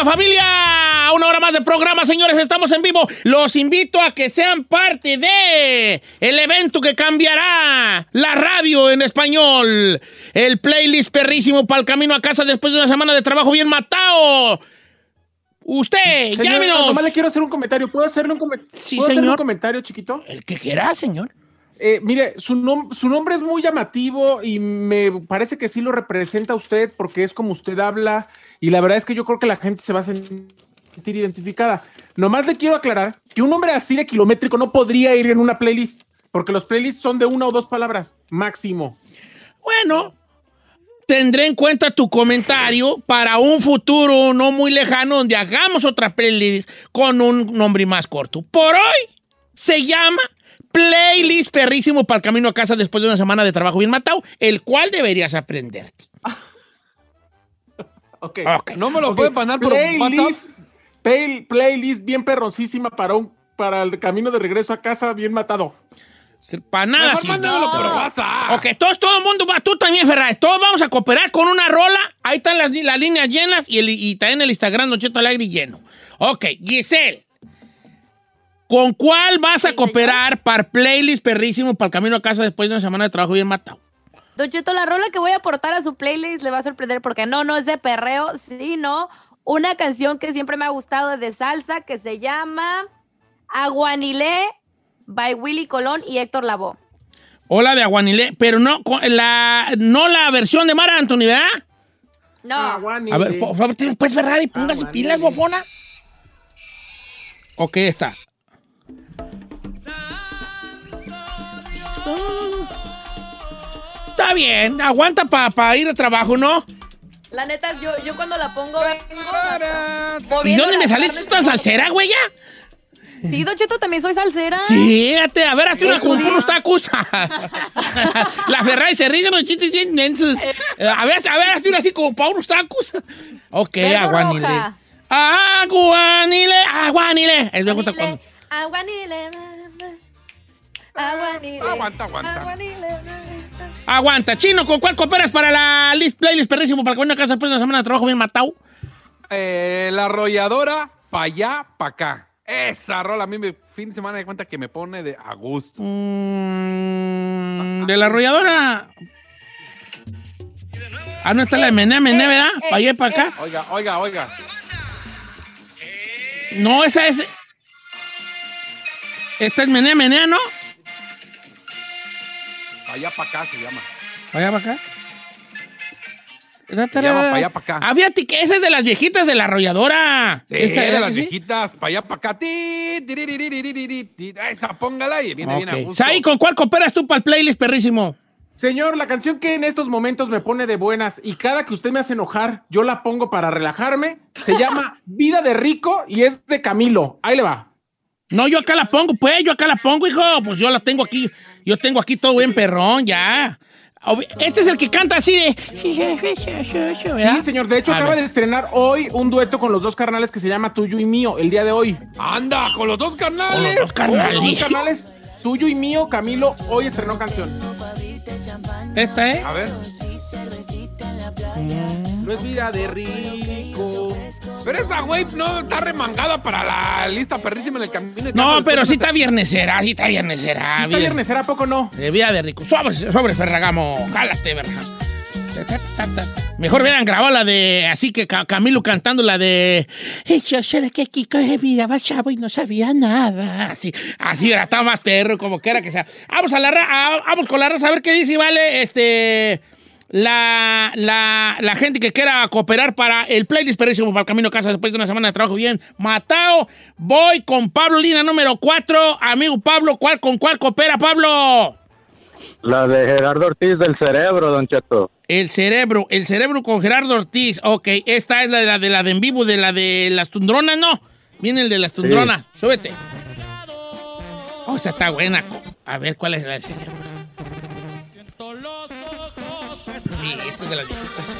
Oiga familia, una hora más de programa, señores, estamos en vivo. Los invito a que sean parte de el evento que cambiará la radio en español. El playlist perrísimo para el camino a casa después de una semana de trabajo bien matado. Usted, Señor, llámenos. Nomás le quiero hacer un comentario. ¿Puedo hacerle un, come- Sí, ¿Puedo hacerle señor. un comentario, chiquito? El que quiera, señor. Eh, mire, su, nom- su nombre es muy llamativo y me parece que sí lo representa a usted porque es como usted habla y la verdad es que yo creo que la gente se va a sentir identificada. Nomás le quiero aclarar que un nombre así de kilométrico no podría ir en una playlist porque los playlists son de una o dos palabras máximo. Bueno, tendré en cuenta tu comentario para un futuro no muy lejano donde hagamos otra playlist con un nombre más corto. Por hoy se llama Playlist Perrísimo para el camino a casa después de una semana de trabajo bien matado, el cual deberías aprenderte. Ok. No me lo Ok, puede mandar por playlist, play- playlist bien perrosísima para un para el camino de regreso a casa bien matado. Para nada, sí. Ok, todos, todo el mundo va, tú también, Ferrari. Todos vamos a cooperar con una rola. Ahí están las, las líneas llenas y, el, y también el Instagram, Don Cheto Alegre lleno. Ok, Giselle. ¿Con cuál vas a cooperar para playlist perrísimo para el camino a casa después de una semana de trabajo bien matado? Don Cheto, la rola que voy a aportar a su playlist le va a sorprender porque no, no es de perreo, sino una canción que siempre me ha gustado de salsa que se llama Aguanilé by Willy Colón y Héctor Lavoe. Hola de Aguanilé, pero no con la, no la versión de Mara Anthony, ¿verdad? No. A ver, por favor, pues Ferrari, póngase pilas, bofona. Ok, está. Está bien, aguanta para ir a trabajo, ¿no? La neta, yo, yo cuando la pongo vengo ¿Y dónde me saliste como- salsera, güey, ya? Sí, Don Cheto, también soy salsera. Sí, a ver, hazte una con unos tacos. La Ferrari se ríe de los chistes bien mensos. A ver, a ver, hazte una así como para unos tacos. Ok, aguanile. Aguanile, aguanile. Es me gusta cuando... Aguanile. Aguanile. Aguanta, aguanta. Aguanile. Aguanta, chino, ¿con cuál cooperas para la list, playlist perrísimo para que venga a casa después de una semana de trabajo bien matado? Eh, la arrolladora, pa' allá, pa' acá. Esa rola a mí me fin de semana de cuenta que me pone de a gusto. Mm, de la arrolladora. Ah, no está la de Mené, Mené, ¿verdad? Para allá y para acá. Oiga, oiga, oiga. No, esa es. Esta es Menea Menea, ¿no? Allá para acá se llama. ¿Allá para acá? Se llama para allá para acá. Ah, fíjate que esa es de las viejitas de la arrolladora. Sí, esa de las viejitas, para allá para acá. Ti, esa póngala y viene okay. a gusto. ¿Sai, con cuál cooperas tú para el playlist, perrísimo? Señor, la canción que en estos momentos me pone de buenas y cada que usted me hace enojar, yo la pongo para relajarme, se llama Vida de Rico y es de Camilo. Ahí le va. No, yo acá la pongo, pues, yo acá la pongo, hijo. Pues yo la tengo aquí. Yo tengo aquí todo bien perrón, ya. Este es el que canta así de. Sí, señor. De hecho, A acaba ver. de estrenar hoy un dueto con los dos carnales que se llama Tuyo y Mío, el día de hoy. Anda, con los dos carnales. Con los dos carnales. Con los dos carnales. Tuyo y Mío, Camilo, hoy estrenó canción. Esta, ¿eh? A ver. No es vida de rico. Pero esa güey no está remangada para la lista perrísima en el camino. No, pero sí está viernesera, sí está viernesera. ¿Está bien. viernesera? ¿A poco no? De vida de rico. Sobre, sobre Ferragamo. Jálate, verga. Mejor hubieran grabado la de. Así que Ca- Camilo cantando la de. "Ay, Yo sé que Kiko de vida va chavo y no sabía nada. Así, así era, está más perro, como quiera que sea. Vamos a la ra- a- vamos con la raza a ver qué dice, vale. Este. La, la, la gente que quiera cooperar para el playlist perrísimo para el Camino a Casa después de una semana de trabajo bien. Matao, voy con Pablo Lina número 4. Amigo Pablo, ¿cuál, ¿con cuál coopera Pablo? La de Gerardo Ortiz del cerebro, Don Cheto. El cerebro, el cerebro con Gerardo Ortiz. Ok, esta es la de la de, la de en vivo, de la de las tundronas, ¿no? Viene el de las tundronas. Súbete. Oh, esta está buena. A ver, ¿cuál es la de cerebro? Sí, esta es de las viejitas.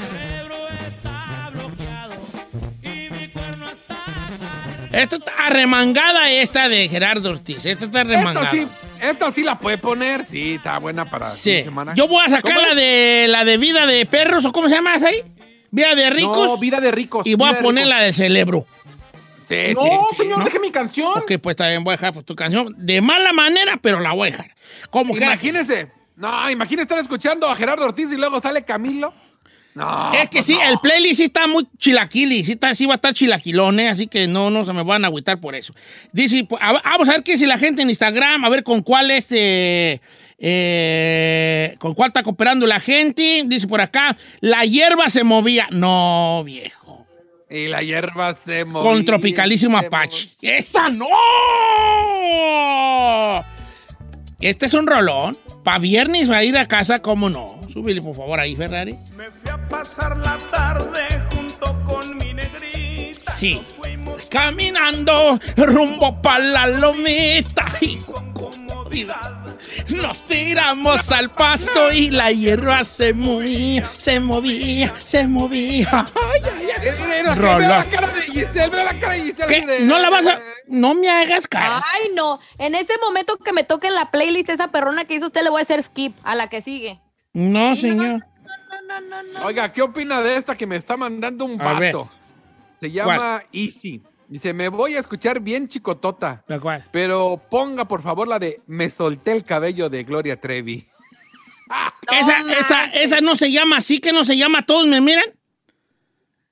Esta está arremangada esta de Gerardo Ortiz. Esta está arremangada. Esta sí, esta sí la puede poner. Sí, está buena para fin Sí. de semana. Yo voy a sacar ¿Cómo la es? de la de vida de perros, o cómo se llama esa ahí? Vida de ricos. No, vida de ricos. y voy a poner la de cerebro. Sí, No, sí, sí. señor, ¿no? deje mi canción. Ok, pues también voy a dejar pues, tu canción de mala manera, pero la voy a dejar. Como que Imagínese. No, imagínese estar escuchando a Gerardo Ortiz y luego sale Camilo. No. Es que pues sí, no. el playlist sí está muy chilaquili, sí, está, sí va a estar chilaquilón, ¿eh? así que no, no se me van a agüitar por eso. Dice, pues, a- vamos a ver qué dice la gente en Instagram, a ver con cuál este, eh, con cuál está cooperando la gente. Dice por acá, la hierba se movía. No, viejo. Y la hierba se movía. Con Tropicalísimo Apache. ¡Esa no! Este es un rolón. Para viernes va a ir a casa, ¿cómo no? Súbele, por favor, ahí, Ferrari. pasar la tarde junto con mi negrita. Sí. Caminando rumbo para la lomita. Y con comodidad nos tiramos al pasto y la hierba se movía, se movía, se movía. Ay, ay, ay. Mira, mira, que Rola. veo la cara de Giselle, veo la cara de Giselle. ¿Qué? ¿No la vas a...? No me hagas cara. Ay, no. En ese momento que me toque en la playlist esa perrona que hizo usted, le voy a hacer skip a la que sigue. No, señor. No, no, no. Oiga, ¿qué opina de esta que me está mandando un A ver. Se llama Easy. Dice, me voy a escuchar bien chicotota. ¿De cuál? Pero ponga, por favor, la de Me solté el cabello de Gloria Trevi. Esa, esa, esa no se llama así, que no se llama Todos me miran.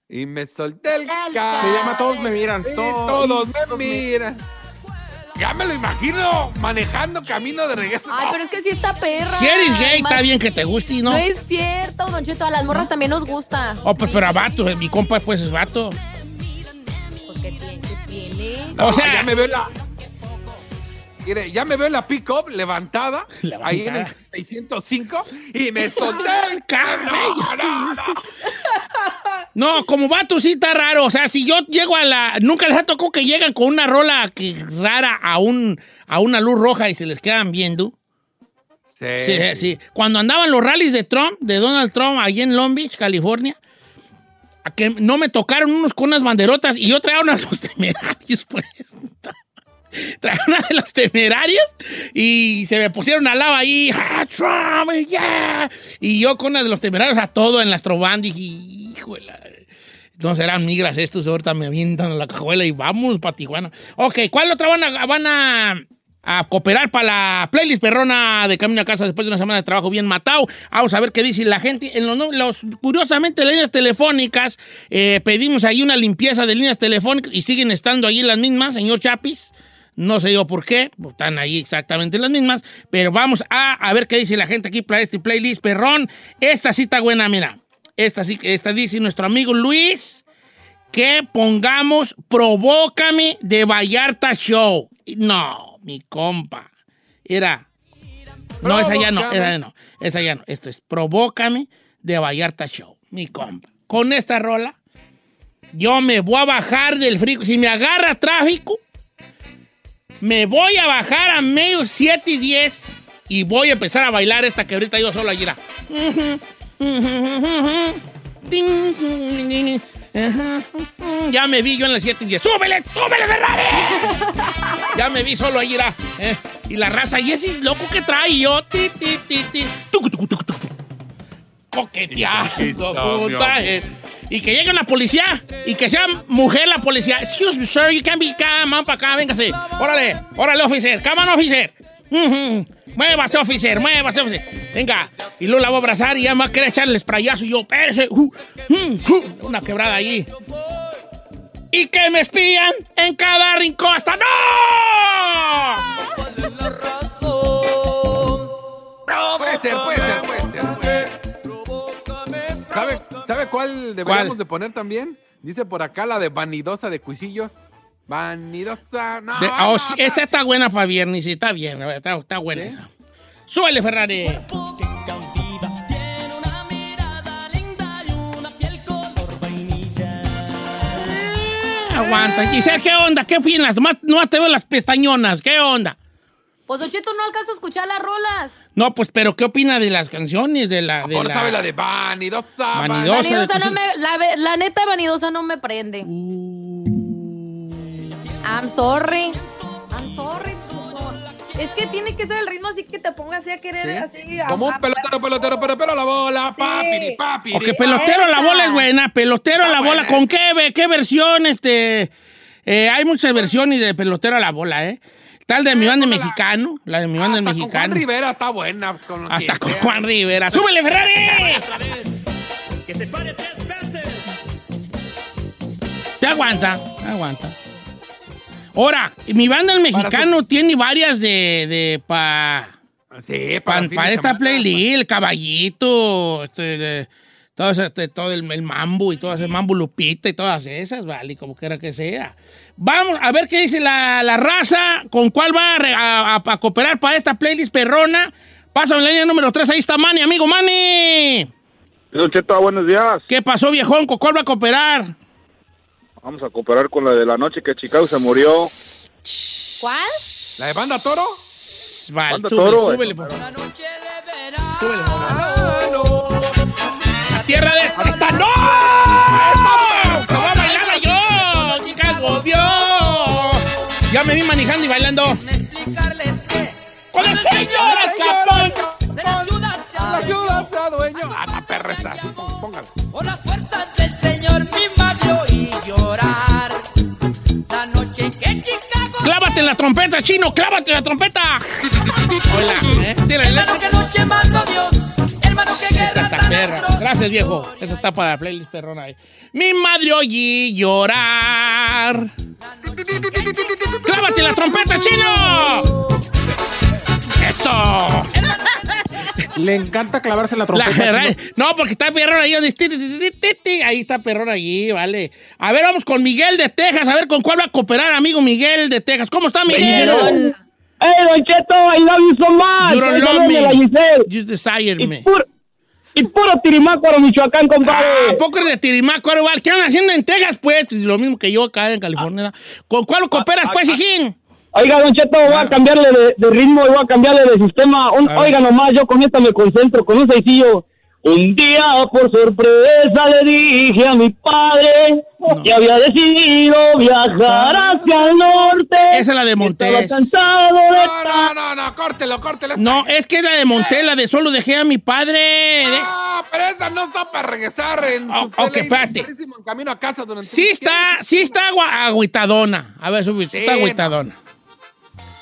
Y me solté el El. Se llama Todos me miran. Todos, todos me miran. Ya me lo imagino manejando camino de regreso. Ay, pero es que sí está perra. Si eres gay, Además, está bien que te guste, ¿no? No es cierto, Don Cheto. A las morras también nos gusta. Oh, pues, pero a vato, mi compa pues es vato. Pues, ¿qué tiene? ¿Qué tiene? No, o sea- ya me veo la. Mire, ya me veo la pick-up levantada, ahí en el Levantada. 605 y me solté el cabello. No, como vato sí está raro. O sea, si yo llego a la. Nunca les ha tocado que llegan con una rola que rara a, un, a una luz roja y se les quedan viendo. Sí, Sí, sí. Cuando andaban los rallies de Trump, de Donald Trump, allí en Long Beach, California, a que no me tocaron unos con unas banderotas y yo traía unas temerarios, pues. Traía una de los temerarios y se me pusieron al lado ahí, ¡Ah, Trump, yeah! Y yo con una de los temerarios a todo en la Astroban dije, híjole. Entonces eran migras estos, ahorita me avientan a la cajuela y vamos para Tijuana. Ok, ¿cuál otra van a, van a, a cooperar para la playlist perrona de Camino a Casa después de una semana de trabajo bien matado? Vamos a ver qué dice la gente. En los, curiosamente, las líneas telefónicas, eh, pedimos ahí una limpieza de líneas telefónicas y siguen estando ahí las mismas, señor Chapis. No sé yo por qué, están ahí exactamente las mismas, pero vamos a, ver qué dice la gente aquí para este playlist, perrón. Esta está buena, mira. Esta esta dice nuestro amigo Luis que pongamos Provócame de Vallarta Show. No, mi compa. Era. No, esa ya no, esa ya no, esa ya no. Esto es Provócame de Vallarta Show, mi compa. Con esta rola, yo me voy a bajar del frío. Si me agarra tráfico, me voy a bajar a medio 7 y 10 y voy a empezar a bailar esta que ahorita yo solo allí. Ya me vi yo en las 7 y 10. ¡Súbele! ¡Súbele, Ferrari! ya me vi solo allí. era, eh, Y la raza, y ese loco que trae yo. Ti, ti, ti, ti. Coqueteando, puta. Y que llegue una policía y que sea mujer la policía. Excuse me, sir, you can be come on para acá, véngase. Órale, órale, officer, come on, officer. Ujú. Muévase, officer, muévase, officer. Venga. Y luego la voy a abrazar y ya me va a querer echarle sprayazo y yo, espérese. Uh, mm, uh, una quebrada allí. Y que me espían en cada rincón hasta ¡No! Puede ser, puede ser. puede ser. ¿Sabe, ¿Sabe cuál deberíamos ¿Cuál? de poner también? Dice por acá la de Vanidosa de Cuisillos. Vanidosa. No, De- oh, sí, esa está buena para viernes, sí, está bien, está, está buena esa. Súbele, Ferrari. Aguanta. Giselle, ¿qué onda? ¿Qué opinas? Nomás, nomás te veo las pestañonas. ¿Qué onda? Pues, Don Cheto, no alcanzo a escuchar las rolas. No, pues, pero ¿qué opina de las canciones? De la. De Ahora la... sabe la de Vanidosa. Vanidosa. Vanidosa no Cuisillos. me, la, la neta vanidosa no me prende. I'm sorry. I'm sorry. Es que tiene que ser el ritmo así que te ponga así a querer así. a- Como a- un pelotero, pelotero, pero, pero la bola. Papiri, papiri. Ok, pelotero a la bola es buena. Pelotero a la bola. ¿Con qué, ve- qué versión? Este, eh, hay muchas versiones de pelotero a la bola, ¿eh? Tal de mi banda mexicano. La de mi banda Hasta con mexicano. Juan Rivera está buena. Con Hasta que con sea. Juan Rivera. ¡Súbele, Ferrari! Se aguanta, aguanta. Ahora, mi banda el mexicano tiene varias de, de pa, Sí, pa- para, el para de esta semana. playlist, el caballito, este, de- todo, este, todo el, el mambo y todo ese mambo lupita y todas esas, vale, como quiera que sea. Vamos a ver qué dice la, la raza, con cuál va a, re- a- a- a cooperar para esta playlist perrona. Pásame la línea número 3, ahí está Manny, amigo Manny. Buenos días. ¿Qué pasó, viejón? ¿Con cuál va a cooperar? Vamos a cooperar con la de la noche que Chicago se murió. ¿Cuál? ¿La de Banda Toro? Vale, Banda súbele, Toro, súbele, por favor. Súbele, por favor. La tierra de esta no. Ya me vi manejando y bailando. ¡Con el señor Escapón! La ciudad sea dueño. Ah, la perra está. Póngala. Por las fuerzas del Señor mi madre oí llorar. La noche que Chicago. ¡Clávate en la trompeta, chino! ¡Clávate en la trompeta! Hola, ¿eh? Tírale. Hermano que noche mandó Dios. Hermano que guerra tan perra. atroz. Gracias, viejo. Eso está para la playlist perrona ahí. Mi madre oí llorar. ¡Clávate la trompeta, chino! ¡Eso! Le encanta clavarse la trompeta. no, porque está perrón ahí. Ahí está perrón allí, vale. A ver, vamos con Miguel de Texas. A ver con cuál va a cooperar, amigo Miguel de Texas. ¿Cómo está, Miguel? Hey, Don Cheto, I love you so much. You don't love me. Just desire me. Y puro Tirimácuaro, Michoacán, compadre. Ah, ¿A poco de Tirimácuaro, igual? ¿Qué andan haciendo en Texas, pues? Lo mismo que yo acá en California. ¿Con cuál cooperas, pues, hijín? Oiga, Don Cheto, voy a cambiarle de, de ritmo y voy a cambiarle de sistema. Un- oiga nomás, yo con esta me concentro, con un sencillo. Un día, por sorpresa, le dije a mi padre que había decidido viajar hacia el norte. Esa es la de Montes. cansado de No, no, no, no, córtelo, córtelo. No, es que es la de Montela, de solo dejé a mi padre. de- Ah, pero esa no está para regresar en Oh, su ok, espérate. en camino a casa durante Sí está, sí está agua- agüitadona. A ver, sube, sí está agüitadona.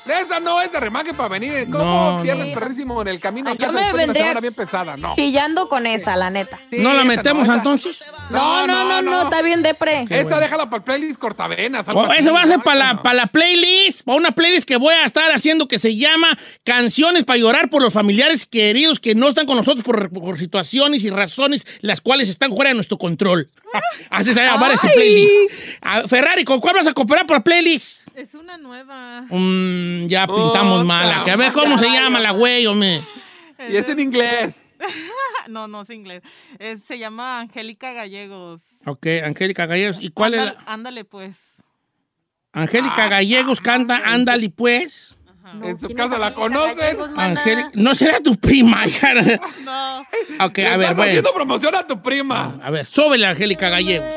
Esa no es de remaque para venir. ¿Cómo No, pierdes no. perrísimo en el camino a Yo me vendría bien pesada? No. Pillando con esa, la neta. ¿No la metemos entonces? No, no, no, no, está bien depre. Esta déjala para el playlist cortavenas. algo O así, eso va a ser para la, para la playlist, para una playlist que voy a estar haciendo que se llama Canciones para llorar por los familiares queridos que no están con nosotros por, por situaciones y razones las cuales están fuera de nuestro control. Así se va a llamar ese Ay. playlist. Ferrari, ¿con cuál vas a cooperar para la playlist? Es una nueva. Mm, ya pintamos mala. Que a ver cómo se llama la güey, hombre. Y es en inglés. no, no es inglés. Es- se llama Angélica Gallegos. Ok, Angélica Gallegos. ¿Y cuál es Ándale, la? ándale, pues. Angélica Gallegos canta Ándale pues. En su casa la conocen. Angélica, no será tu prima, hija. No. Ok, a ver, bueno. haciendo promoción a tu prima. A ver, súbele a Angélica Gallegos.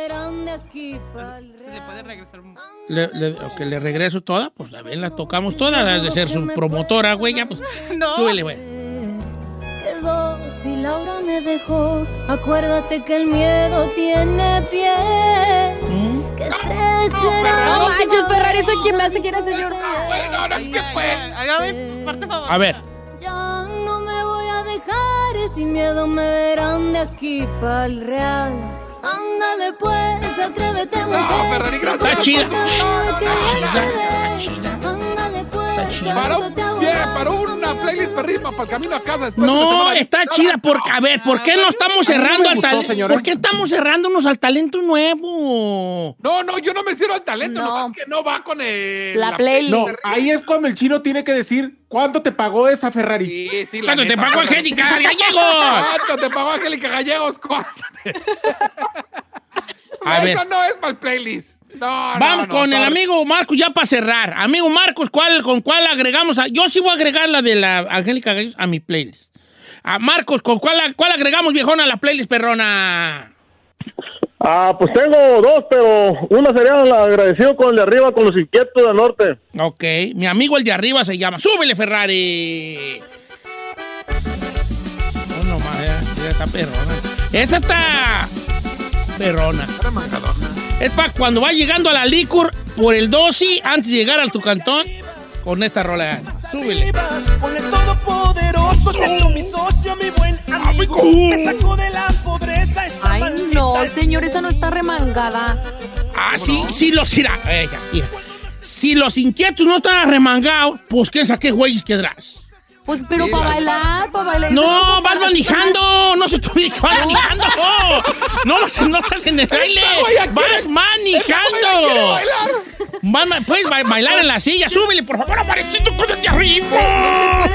Le puede regresar. Le, le, ok, le regreso toda, pues a ver, la tocamos toda, has de ser su promotora, güey, ya, pues. No. Súbele, güey. Quedó si Laura me dejó. Acuérdate que el miedo tiene pies. Que estrés será. No manches, Ferrari, esa quien me hace quiere hacer llorar. Bueno, no, ¿qué fue? Hágame parte favorita. A ver, Ya no me voy a dejar. Sin miedo me verán de aquí para el real. Ándale pues, atrévete mujer. Ferrari, gracias. está chida. Está chida, está chida. Para, un, volar. para una playlist para el camino a casa después No, está chida, porque, a ver, ¿por qué no estamos cerrando al talento? ¿Por qué estamos cerrándonos al talento nuevo? No, no, yo no me sirvo el talento, No. nomás que no va con el, La playlist. No, ahí es cuando el chino tiene que decir cuánto te pagó esa Ferrari. Sí, sí, la ¿Cuánto te pagó. Angélica Gallegos? ¿Cuánto te pagó Angélica Gallegos? ¿Cuánto? A ver. Esa no es para el playlist. No, Vamos no, con el sorry. amigo Marcos ya para cerrar. Amigo Marcos, ¿cuál, ¿con cuál agregamos? a- yo sí voy a agregar la de la Angélica Gallegos a mi playlist. A Marcos, ¿con cuál, cuál agregamos, viejona, a la playlist, perrona? Ah, pues tengo dos, pero una sería la agradecido con el de arriba, con los inquietos del norte. Ok, mi amigo el de arriba se llama. ¡Súbele, Ferrari! No, no más, ya, ya está perrona. Esa está perrona. Es para cuando va llegando a la licor por el dosi antes de llegar al tu cantón con esta rola. Súbele. Con el todopoderoso, siendo mi socio, mi buen amigo. Me sacó de la pobreza. Ay, no, señor, esa no está remangada. Ah, sí, sí los irá. Eh. Si los inquietos no están arremangados, pues ¿qué saqué güeyes quedarás? Pues, pero para bailar, para bailar. No, vas manejando. No se te olvide que vas manejando. No, no estás en el baile. Vas manejando. Vas Puedes ba- bailar en la silla. Súbele, por favor, amarecito, códate arriba.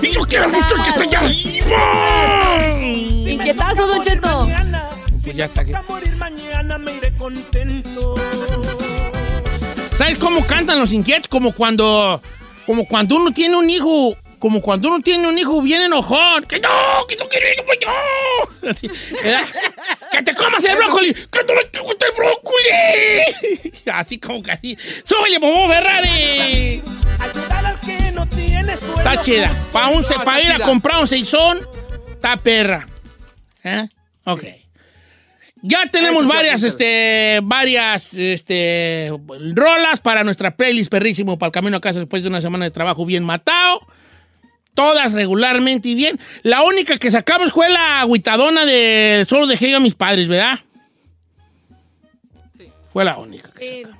Y yo quiero mucho el que está allá arriba. Inquietazo, Don Cheto. Pues ya está morir mañana me iré contento. ¿Sabes cómo cantan los inquietos? Como cuando, como cuando uno tiene un hijo, como cuando uno tiene un hijo bien enojón. Que no, que no quiero ir pues yo. Así, que te comas el brócoli. Que no me gusta el brócoli. Así como que así. Súbele, Momo Ferrari. Ayudar al que no tiene suelo. Está chida. Para pa ir a comprar un seisón, está perra. ¿Eh? Ok. Ya tenemos Eso sí, varias, este, varias, este, rolas para nuestra playlist perrísimo para el camino a casa después de una semana de trabajo bien matado. Todas regularmente y bien. La única que sacamos fue la agüitadona de Solo dejé a mis padres, ¿verdad? Fue la única.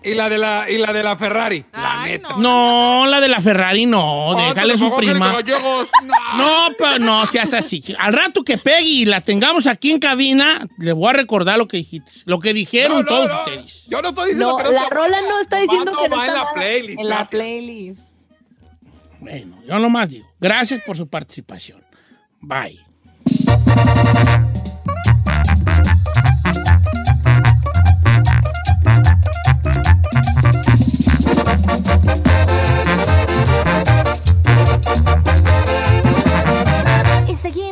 Y la de la, y la, de la Ferrari. La Ay, neta. No, la de la Ferrari no, Ah, déjale te su prima. No. No, pero no seas así. Al rato que pegue y la tengamos aquí en cabina, le voy a recordar lo que dijiste. Lo que dijeron No, no, todos no. ustedes. Yo no estoy diciendo No, que no la rola no está diciendo que no no va está en la playlist. En la playlist. Bueno, yo nomás digo. Gracias por su participación. Bye.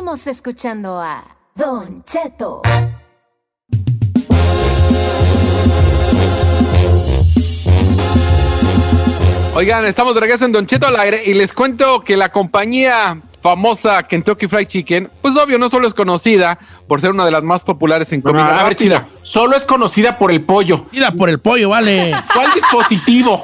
Seguimos escuchando a Don Cheto. Oigan, estamos de regreso en Don Cheto al aire y les cuento que la compañía famosa Kentucky Fried Chicken, pues obvio, no solo es conocida por ser una de las más populares en comida a ver, rápida. Solo es conocida por el pollo. Conocida por el pollo, vale. ¿Cuál dispositivo?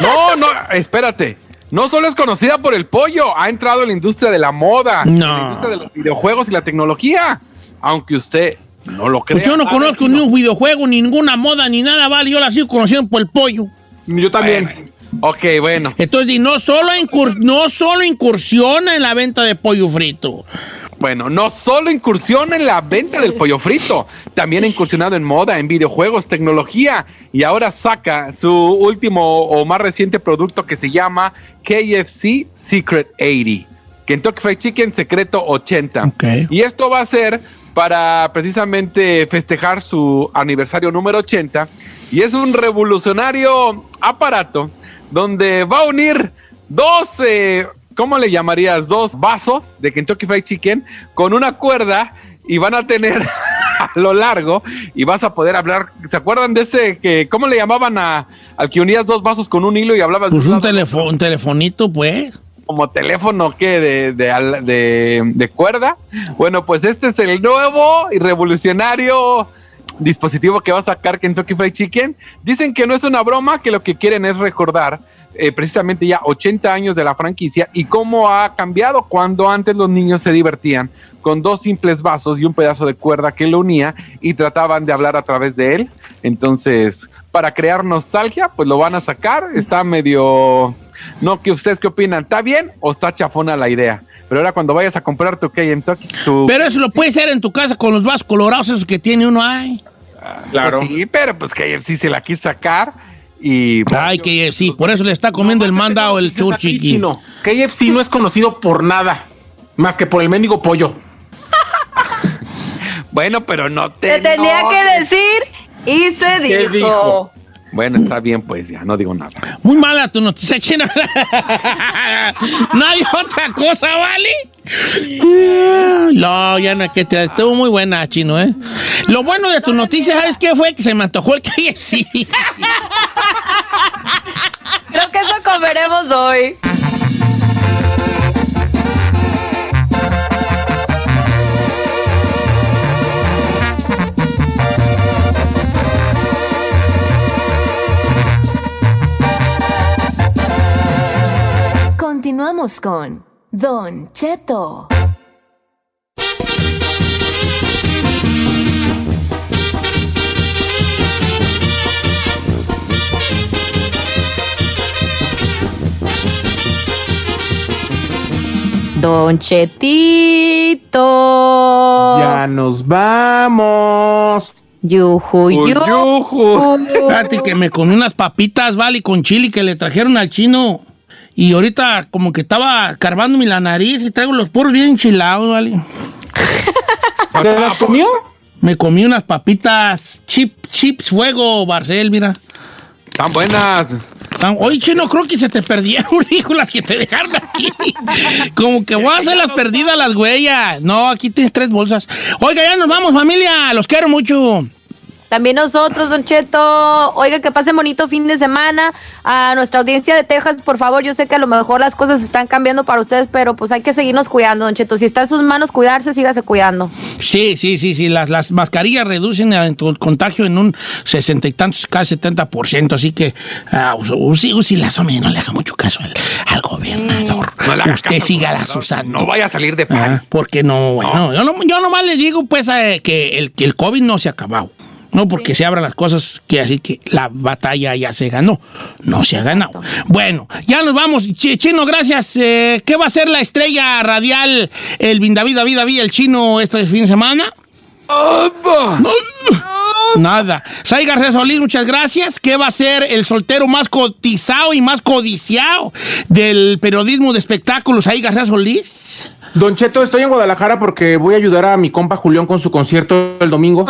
No, no, espérate. No solo es conocida por el pollo, ha entrado en la industria de la moda, en la industria de los videojuegos y la tecnología. Aunque usted no lo crea. Pues yo no conozco ni un videojuego, ni ninguna moda, ni nada, vale. Yo la sigo conociendo por el pollo. Yo también. Ok, bueno. Entonces, y no solo, no solo incursiona en la venta de pollo frito. Bueno, no solo incursiona en la venta del pollo frito, también ha incursionado en moda, en videojuegos, tecnología y ahora saca su último o más reciente producto que se llama KFC Secret 80. Kentucky Fried Chicken Secreto 80. Y esto va a ser para precisamente festejar su aniversario número 80 y es un revolucionario aparato donde va a unir dos, eh, ¿cómo le llamarías? Dos vasos de Kentucky Fried Chicken con una cuerda y van a tener a lo largo y vas a poder hablar. ¿Se acuerdan de ese que, cómo le llamaban a, al que unías dos vasos con un hilo y hablabas? de Pues un un, lado? telefo- un telefonito, pues. como teléfono que de, de, de- de cuerda. Bueno, pues este es el nuevo y revolucionario dispositivo que va a sacar Kentucky Fried Chicken. Dicen que no es una broma, que lo que quieren es recordar eh, precisamente ya 80 años de la franquicia y cómo ha cambiado cuando antes los niños se divertían con dos simples vasos y un pedazo de cuerda que lo unía y trataban de hablar a través de él. Entonces, para crear nostalgia, pues lo van a sacar. Está medio... No, que ustedes qué opinan? ¿Está bien o está chafona la idea? Pero ahora cuando vayas a comprar tu Kentucky, tu... Pero eso lo puedes hacer en tu casa con los vasos colorados esos que tiene uno ahí. Claro. sí, pero pues KFC se la quiso sacar y... Ay, que sí, por eso le está comiendo el mandado el churchiqui. Chino, KFC no es conocido por nada, más que por el mendigo pollo. Bueno, pero no te... Te tenía que decir y se ¿Qué dijo. dijo? Bueno, está bien, pues ya, no digo nada. Muy mala tu noticia, China. no hay otra cosa, ¿vale? No, ya no, que te estuvo muy buena, chino, ¿eh? Lo bueno de tu noticia, ¿sabes qué fue? Que se me antojó el KFC. Creo que eso comeremos hoy. Continuamos con Don Cheto. Don Chetito. Ya nos vamos. Yuju, yuju. Fíjate que me comí unas papitas, ¿vale? Con chili que le trajeron al chino. Y ahorita como que estaba carbándome la nariz y traigo los poros bien enchilados, ¿vale? ¿Se las comió? Me comí unas papitas chip, chips fuego, Barcel, mira. Están buenas. Tan- Oye, chino, creo que se te perdieron, hijo, las que te dejaron aquí. Como que voy a hacer las perdidas las huellas. No, aquí tienes tres bolsas. Oiga, ya nos vamos, familia. Los quiero mucho. También nosotros, Don Cheto. Oiga, que pasen bonito fin de semana. A nuestra audiencia de Texas, por favor, yo sé que a lo mejor las cosas están cambiando para ustedes, pero pues hay que seguirnos cuidando, Don Cheto. Si está en sus manos cuidarse, sígase cuidando. Sí, sí, sí, sí. Las, las mascarillas reducen el contagio en un sesenta y tantos, casi 70%. Así que, uh, usi, usi las hombre, no le haga mucho caso al, al gobernador. No le haga Usted caso, sígalas usando. No vaya a salir de pan. Ah, porque no, bueno, Yo, no, yo nomás les digo, pues, eh, que, el, que el COVID no se ha acabado. No porque se abran las cosas, que así que la batalla ya se ganó. No se ha ganado. Bueno, ya nos vamos. Ch- Chino, gracias. Eh, ¿Qué va a ser la estrella radial, el David, David, David, el chino este fin de semana? Nada. Sai García Solís, muchas gracias. ¿Qué va a ser el soltero más cotizado y más codiciado del periodismo de espectáculos? Sai García Solís. Don Cheto, estoy en Guadalajara porque voy a ayudar a mi compa Julián con su concierto el domingo.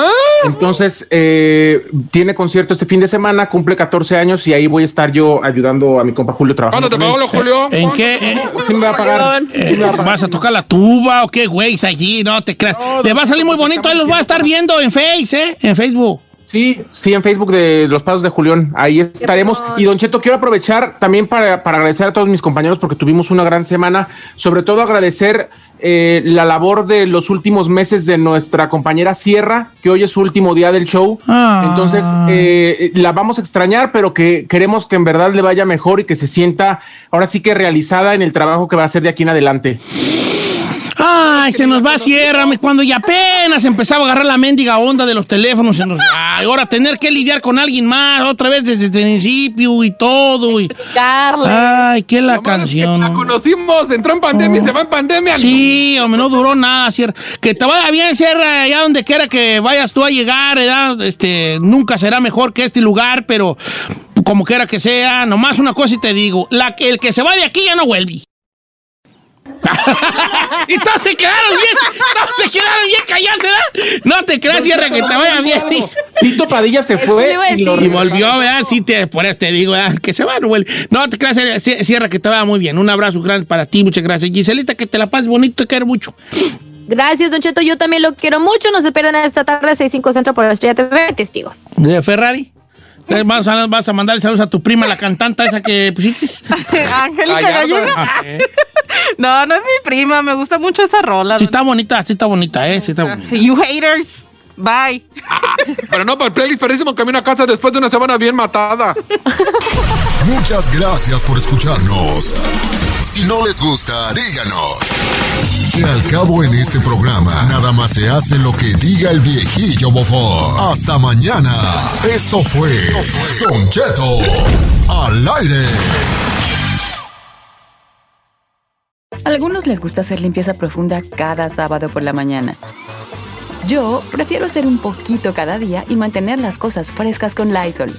Entonces, eh, tiene concierto este fin de semana, cumple 14 años y ahí voy a estar yo ayudando a mi compa Julio trabajando. ¿Cuándo te pagó Julio? ¿En qué? eh, Sí me va a pagar. eh, ¿Vas a tocar la tuba o qué, güey? Allí, no te creas. Te va a salir muy bonito. Ahí los va a estar viendo en Face, ¿eh? En Facebook. Sí, sí, en Facebook de Los Pasos de Julián, ahí estaremos. Y Don Cheto, quiero aprovechar también para, para agradecer a todos mis compañeros porque tuvimos una gran semana, sobre todo agradecer eh, la labor de los últimos meses de nuestra compañera Sierra, que hoy es su último día del show. Ah. Entonces, eh, la vamos a extrañar, pero que queremos que en verdad le vaya mejor y que se sienta ahora sí que realizada en el trabajo que va a hacer de aquí en adelante. Ay, se nos va a Sierra, cuando ya apenas empezaba a agarrar la mendiga onda de los teléfonos, se nos Ay, ahora tener que lidiar con alguien más, otra vez desde el principio y todo. Y... Ay, qué la canción. La conocimos, entró en pandemia y se va en pandemia. Sí, hombre, no duró nada, Sierra. Que te vaya bien, Sierra, allá donde quiera que vayas tú a llegar, ¿verdad? Este, nunca será mejor que este lugar, pero como quiera que sea, nomás una cosa y te digo, la, que- el que se va de aquí ya no vuelve. y todos se quedaron bien, todos se quedaron bien callados, ¿verdad? No te creas, Sierra, que te vaya bien. Tito Padilla se fue y, lo. Y volvió, ¿verdad? Sí, te, por eso te digo, ¿verdad? Que se va, no vuelve. No te creas, Sierra, Sierra, que te vaya muy bien. Un abrazo grande para ti, muchas gracias. Giselita, que te la pases bonito, te quiero mucho. Gracias, Don Cheto. Yo también lo quiero mucho. No se pierdan esta tarde 6-5 Centro por Estrella TV. Testigo. ¿De Ferrari? Eh, Vas a, vas a mandarle saludos a tu prima, la cantanta esa que pusiste. Angélica Gallego. Ah, No, no es mi prima. Me gusta mucho esa rola. Sí está bonita, sí está bonita, ¿eh? Sí está bonita. You haters. Bye. Pero no, para el playlist Perrísimo Camino a Casa después de una semana bien matada. Muchas gracias por escucharnos. Si no les gusta, díganos. Que al cabo en este programa, nada más se hace lo que diga el viejillo bofón. Hasta mañana. Esto fue Don Cheto al aire. Algunos les gusta hacer limpieza profunda cada sábado por la mañana. Yo prefiero hacer un poquito cada día y mantener las cosas frescas con Lysol.